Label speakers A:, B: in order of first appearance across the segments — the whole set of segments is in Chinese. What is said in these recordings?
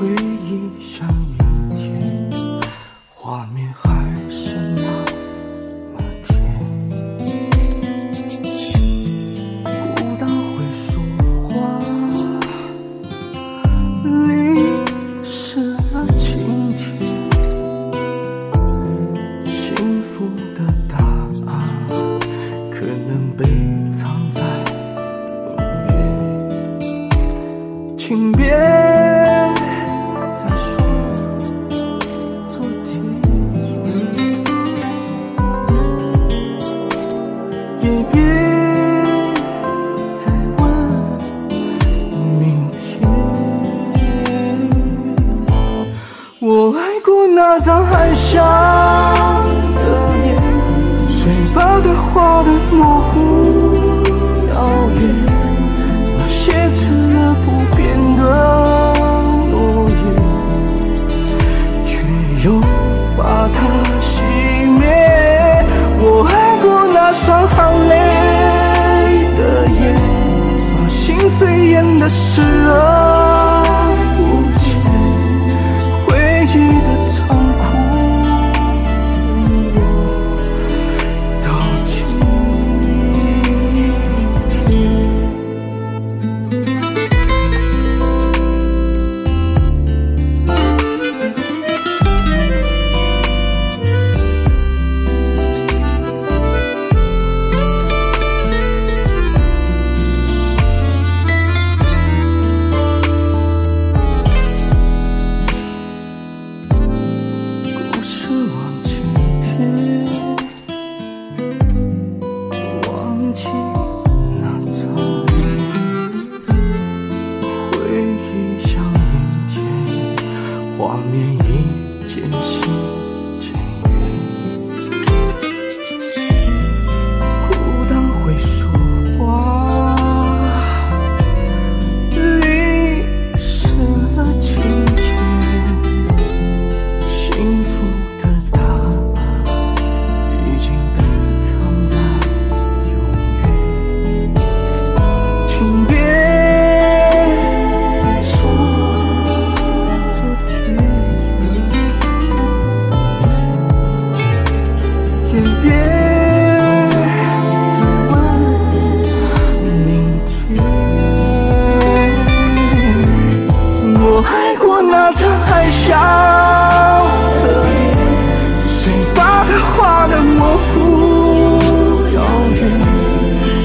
A: 回忆像一天画面还可曾还想不是我。他还笑的脸，谁把他画的模糊遥远？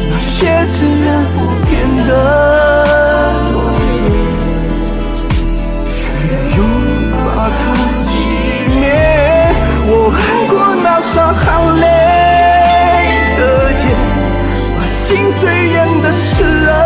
A: 那些只然片语的诺言，却又把它熄灭。我爱过那双含泪的眼，把心碎演的失了。